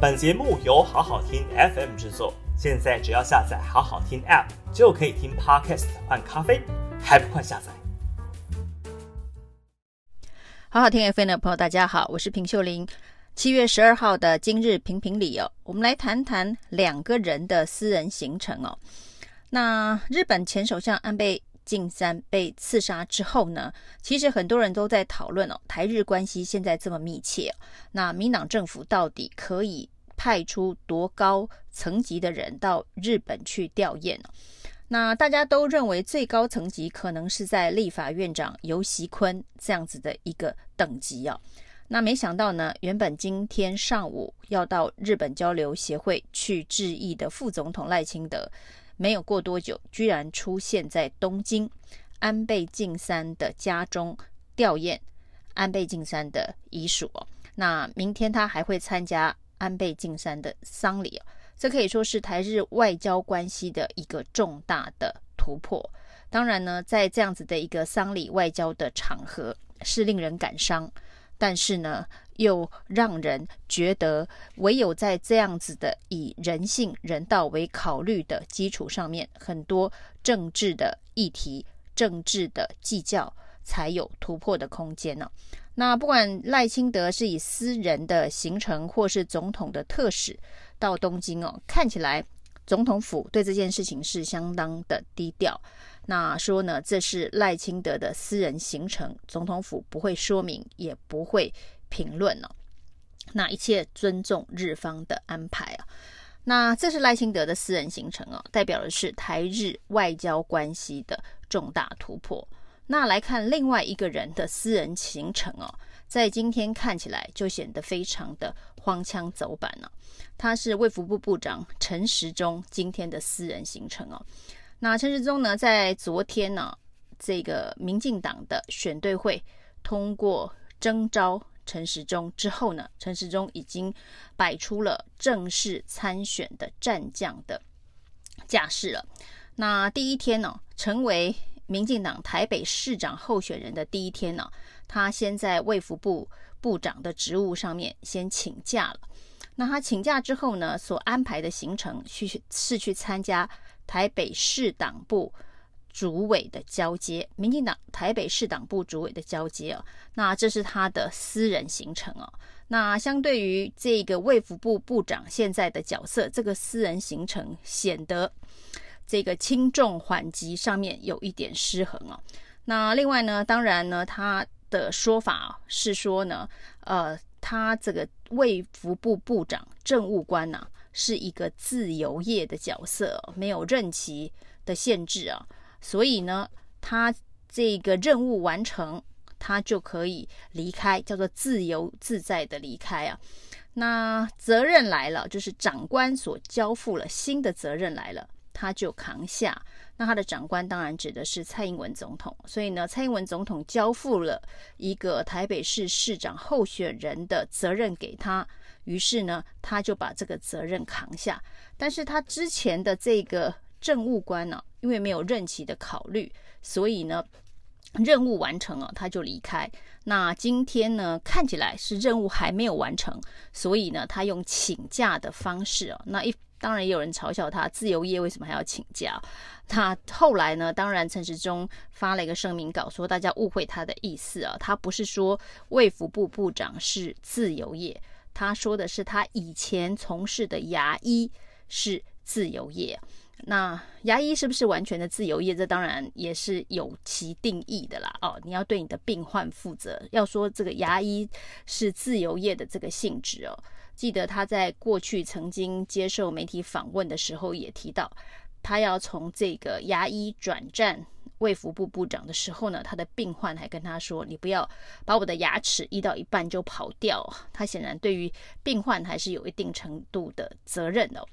本节目由好好听 FM 制作，现在只要下载好好听 App 就可以听 Podcast 换咖啡，还不快下载？好好听 FM 的朋友，大家好，我是平秀玲。七月十二号的今日评评理哦，我们来谈谈两个人的私人行程哦。那日本前首相安倍晋三被刺杀之后呢，其实很多人都在讨论哦，台日关系现在这么密切，那民党政府到底可以派出多高层级的人到日本去吊唁呢？那大家都认为最高层级可能是在立法院长游锡坤这样子的一个等级啊。那没想到呢，原本今天上午要到日本交流协会去致意的副总统赖清德。没有过多久，居然出现在东京安倍晋三的家中吊唁安倍晋三的遗属。那明天他还会参加安倍晋三的丧礼。这可以说是台日外交关系的一个重大的突破。当然呢，在这样子的一个丧礼外交的场合，是令人感伤。但是呢，又让人觉得，唯有在这样子的以人性、人道为考虑的基础上面，很多政治的议题、政治的计较，才有突破的空间呢。那不管赖清德是以私人的行程，或是总统的特使到东京哦，看起来总统府对这件事情是相当的低调。那说呢，这是赖清德的私人行程，总统府不会说明，也不会评论了。那一切尊重日方的安排啊。那这是赖清德的私人行程啊，代表的是台日外交关系的重大突破。那来看另外一个人的私人行程哦，在今天看起来就显得非常的荒腔走板了。他是卫福部部长陈时中今天的私人行程哦。那陈时中呢，在昨天呢，这个民进党的选对会通过征召陈时中之后呢，陈时中已经摆出了正式参选的战将的架势了。那第一天呢，成为民进党台北市长候选人的第一天呢，他先在卫福部部长的职务上面先请假了。那他请假之后呢，所安排的行程去是去参加。台北市党部主委的交接，民进党台北市党部主委的交接啊，那这是他的私人行程哦。那相对于这个卫福部部长现在的角色，这个私人行程显得这个轻重缓急上面有一点失衡哦。那另外呢，当然呢，他的说法是说呢，呃，他这个卫福部部长政务官呢、是一个自由业的角色，没有任期的限制啊，所以呢，他这个任务完成，他就可以离开，叫做自由自在的离开啊。那责任来了，就是长官所交付了新的责任来了，他就扛下。那他的长官当然指的是蔡英文总统，所以呢，蔡英文总统交付了一个台北市市长候选人的责任给他。于是呢，他就把这个责任扛下。但是他之前的这个政务官呢、因为没有任期的考虑，所以呢，任务完成了，他就离开。那今天呢，看起来是任务还没有完成，所以呢，他用请假的方式啊。那一当然也有人嘲笑他，自由业为什么还要请假？他后来呢，当然陈时中发了一个声明稿，说大家误会他的意思啊，他不是说卫福部部长是自由业。他说的是他以前从事的牙医是自由业，那牙医是不是完全的自由业？这当然也是有其定义的啦。哦，你要对你的病患负责。要说这个牙医是自由业的这个性质哦，记得他在过去曾经接受媒体访问的时候也提到，他要从这个牙医转战。卫福部部长的时候呢，他的病患还跟他说：“你不要把我的牙齿医到一半就跑掉。”他显然对于病患还是有一定程度的责任的。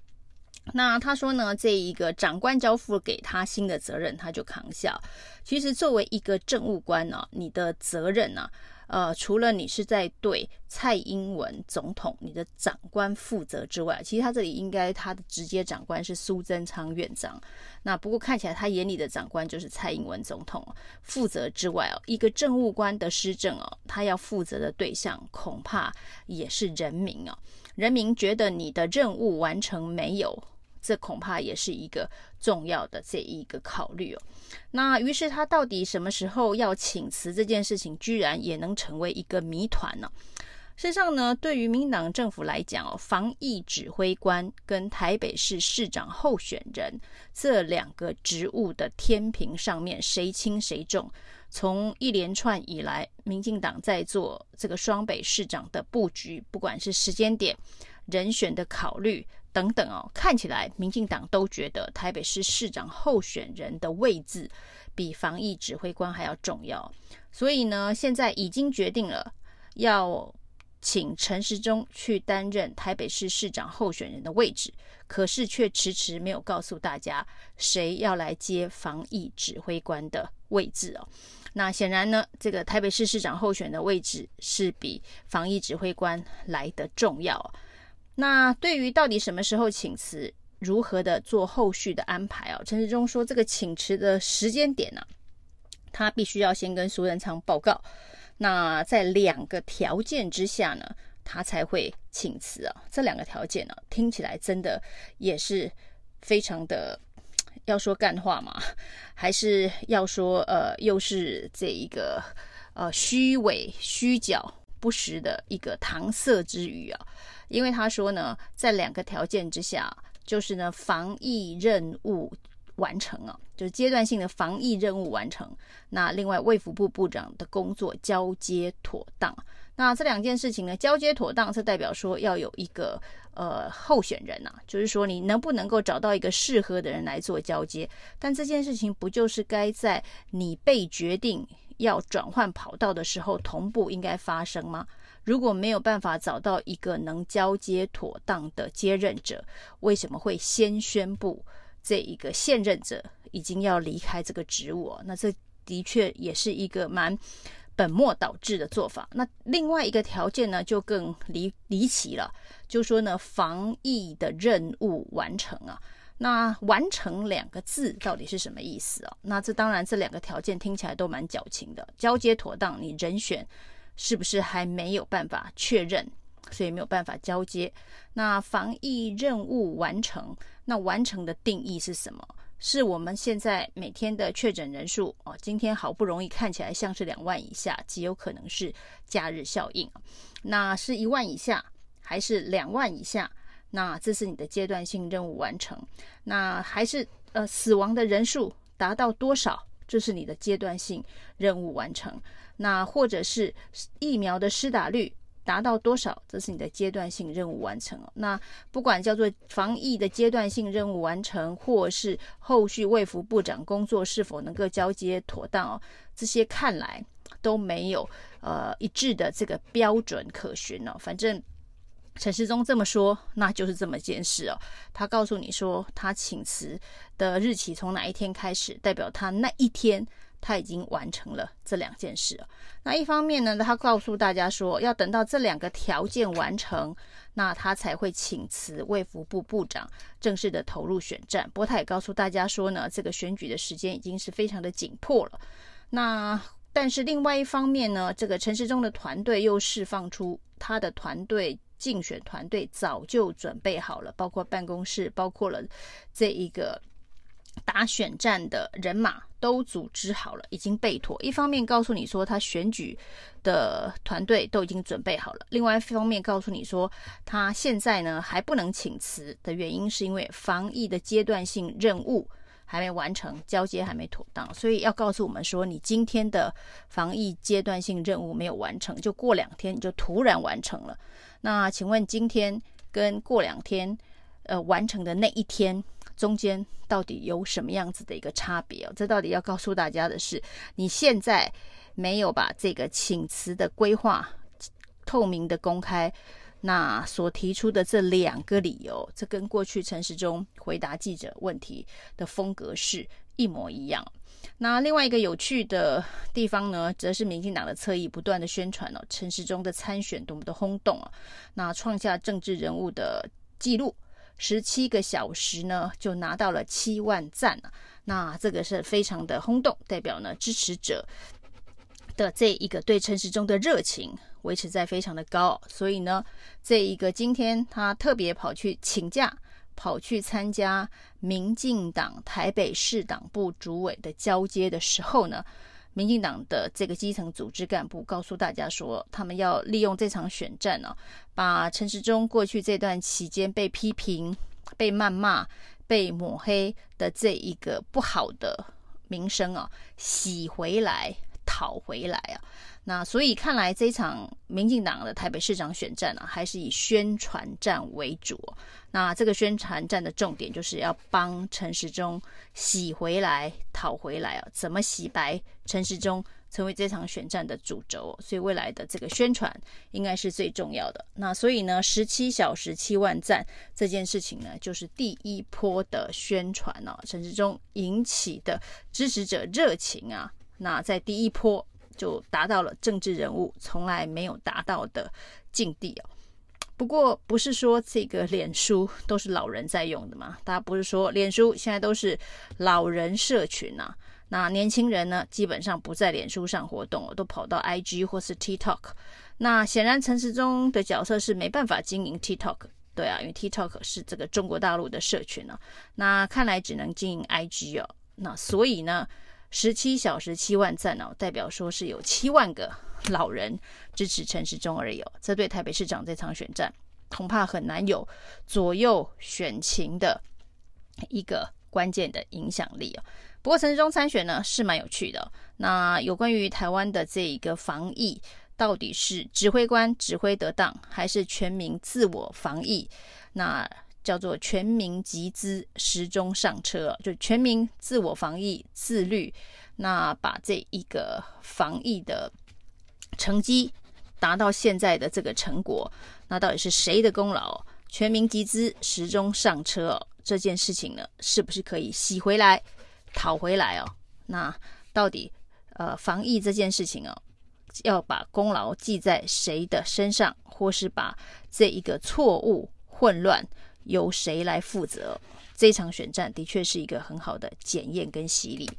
那他说呢，这一个长官交付给他新的责任，他就扛下。其实作为一个政务官呢，你的责任呢，呃，除了你是在对蔡英文总统你的长官负责之外，其实他这里应该他的直接长官是苏贞昌院长。那不过看起来他眼里的长官就是蔡英文总统负责之外哦，一个政务官的施政哦，他要负责的对象恐怕也是人民哦。人民觉得你的任务完成没有？这恐怕也是一个重要的这一个考虑哦。那于是他到底什么时候要请辞这件事情，居然也能成为一个谜团呢？事实上呢，对于民党政府来讲哦，防疫指挥官跟台北市市长候选人这两个职务的天平上面谁轻谁重？从一连串以来，民进党在做这个双北市长的布局，不管是时间点、人选的考虑。等等哦，看起来民进党都觉得台北市市长候选人的位置比防疫指挥官还要重要，所以呢，现在已经决定了要请陈时中去担任台北市市长候选人的位置，可是却迟迟没有告诉大家谁要来接防疫指挥官的位置哦。那显然呢，这个台北市市长候选的位置是比防疫指挥官来得重要。那对于到底什么时候请辞，如何的做后续的安排啊？陈时中说，这个请辞的时间点呢、啊，他必须要先跟苏贞昌报告。那在两个条件之下呢，他才会请辞啊。这两个条件呢、听起来真的也是非常的，要说干话嘛，还是要说呃，又是这一个呃虚伪、虚假、不实的一个搪塞之语啊。因为他说呢，在两个条件之下，就是呢，防疫任务完成啊，就是阶段性的防疫任务完成。那另外，卫福部部长的工作交接妥当。那这两件事情呢，交接妥当，是代表说要有一个呃候选人呐、就是说你能不能够找到一个适合的人来做交接？但这件事情不就是该在你被决定要转换跑道的时候同步应该发生吗？如果没有办法找到一个能交接妥当的接任者，为什么会先宣布这一个现任者已经要离开这个职务？那这的确也是一个蛮本末倒置的做法。那另外一个条件呢，就更离离奇了，就说呢，防疫的任务完成啊。那完成两个字到底是什么意思啊？那这当然这两个条件听起来都蛮矫情的，交接妥当，你人选。是不是还没有办法确认，所以没有办法交接？那防疫任务完成，那完成的定义是什么？是我们现在每天的确诊人数哦，今天好不容易看起来像是两万以下，极有可能是假日效应。那是一万以下还是两万以下？那这是你的阶段性任务完成。那还是呃死亡的人数达到多少？这是你的阶段性任务完成。那或者是疫苗的施打率达到多少？这是你的阶段性任务完成。那不管叫做防疫的阶段性任务完成，或是后续卫福部长工作是否能够交接妥当哦，这些看来都没有呃一致的这个标准可循哦。反正陈时中这么说，那就是这么件事哦。他告诉你说，他请辞的日期从哪一天开始，代表他那一天。他已经完成了这两件事。那一方面呢，他告诉大家说，要等到这两个条件完成，那他才会请辞卫福部部长，正式的投入选战。不过他也告诉大家说呢，这个选举的时间已经是非常的紧迫了。那但是另外一方面呢，这个陈时中的团队又释放出他的团队竞选团队早就准备好了，包括办公室，包括了这一个。打选战的人马都组织好了，已经备妥。一方面告诉你说他选举的团队都已经准备好了，另外一方面告诉你说他现在呢还不能请辞的原因是因为防疫的阶段性任务还没完成，交接还没妥当，所以要告诉我们说你今天的防疫阶段性任务没有完成，就过两天你就突然完成了。那请问今天跟过两天呃完成的那一天？中间到底有什么样子的一个差别哦？这到底要告诉大家的是，你现在没有把这个请辞的规划透明的公开，那所提出的这两个理由，这跟过去陈时中回答记者问题的风格是一模一样。那另外一个有趣的地方呢，则是民进党的侧翼不断的宣传哦，陈时中的参选多么的轰动啊，那创下政治人物的记录，十七个小时呢就拿到了七万赞啊，那这个是非常的轰动，代表呢支持者的这一个对陈时中的热情维持在非常的高，所以呢，这一个今天他特别跑去请假。跑去参加民进党台北市党部主委的交接的时候呢，民进党的这个基层组织干部告诉大家说，他们要利用这场选战呢、啊，把陈时中过去这段期间被批评、被谩骂、被抹黑的这一个不好的名声啊，洗回来、讨回来啊。那所以看来这场民进党的台北市长选战、啊，还是以宣传战为主。那这个宣传战的重点就是要帮陈时中洗回来、讨回来啊，怎么洗白陈时中成为这场选战的主轴。所以未来的这个宣传应该是最重要的。那所以呢，十七小时七万赞这件事情呢，就是第一波的宣传啊，陈时中引起的支持者热情啊，那在第一波。就达到了政治人物从来没有达到的境地哦。不过不是说这个脸书都是老人在用的嘛？大家不是说脸书现在都是老人社群啊？那年轻人呢，基本上不在脸书上活动，都跑到 IG 或是 TikTok。那显然陈时中的角色是没办法经营 TikTok，对啊，因为 TikTok 是这个中国大陆的社群啊。那看来只能经营 IG 哦。那所以呢？十七小时七万赞哦，代表说是有七万个老人支持陈时中而已哦。这对台北市长这场选战恐怕很难有左右选情的一个关键的影响力哦。不过陈时中参选呢是蛮有趣的。那有关于台湾的这一个防疫，到底是指挥官指挥得当，还是全民自我防疫？那叫做全民集资，时钟上车，就全民自我防疫自律，那把这一个防疫的成绩达到现在的这个成果，那到底是谁的功劳？全民集资，时钟上车，这件事情呢，是不是可以洗回来、讨回来哦？那到底呃，防疫这件事情哦，要把功劳记在谁的身上，或是把这一个错误、混乱？由谁来负责？这场选战的确是一个很好的检验跟洗礼。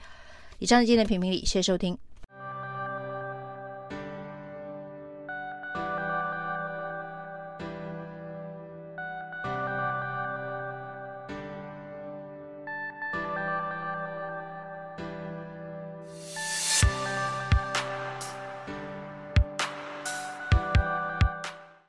以上是今天的评评理，谢谢收听。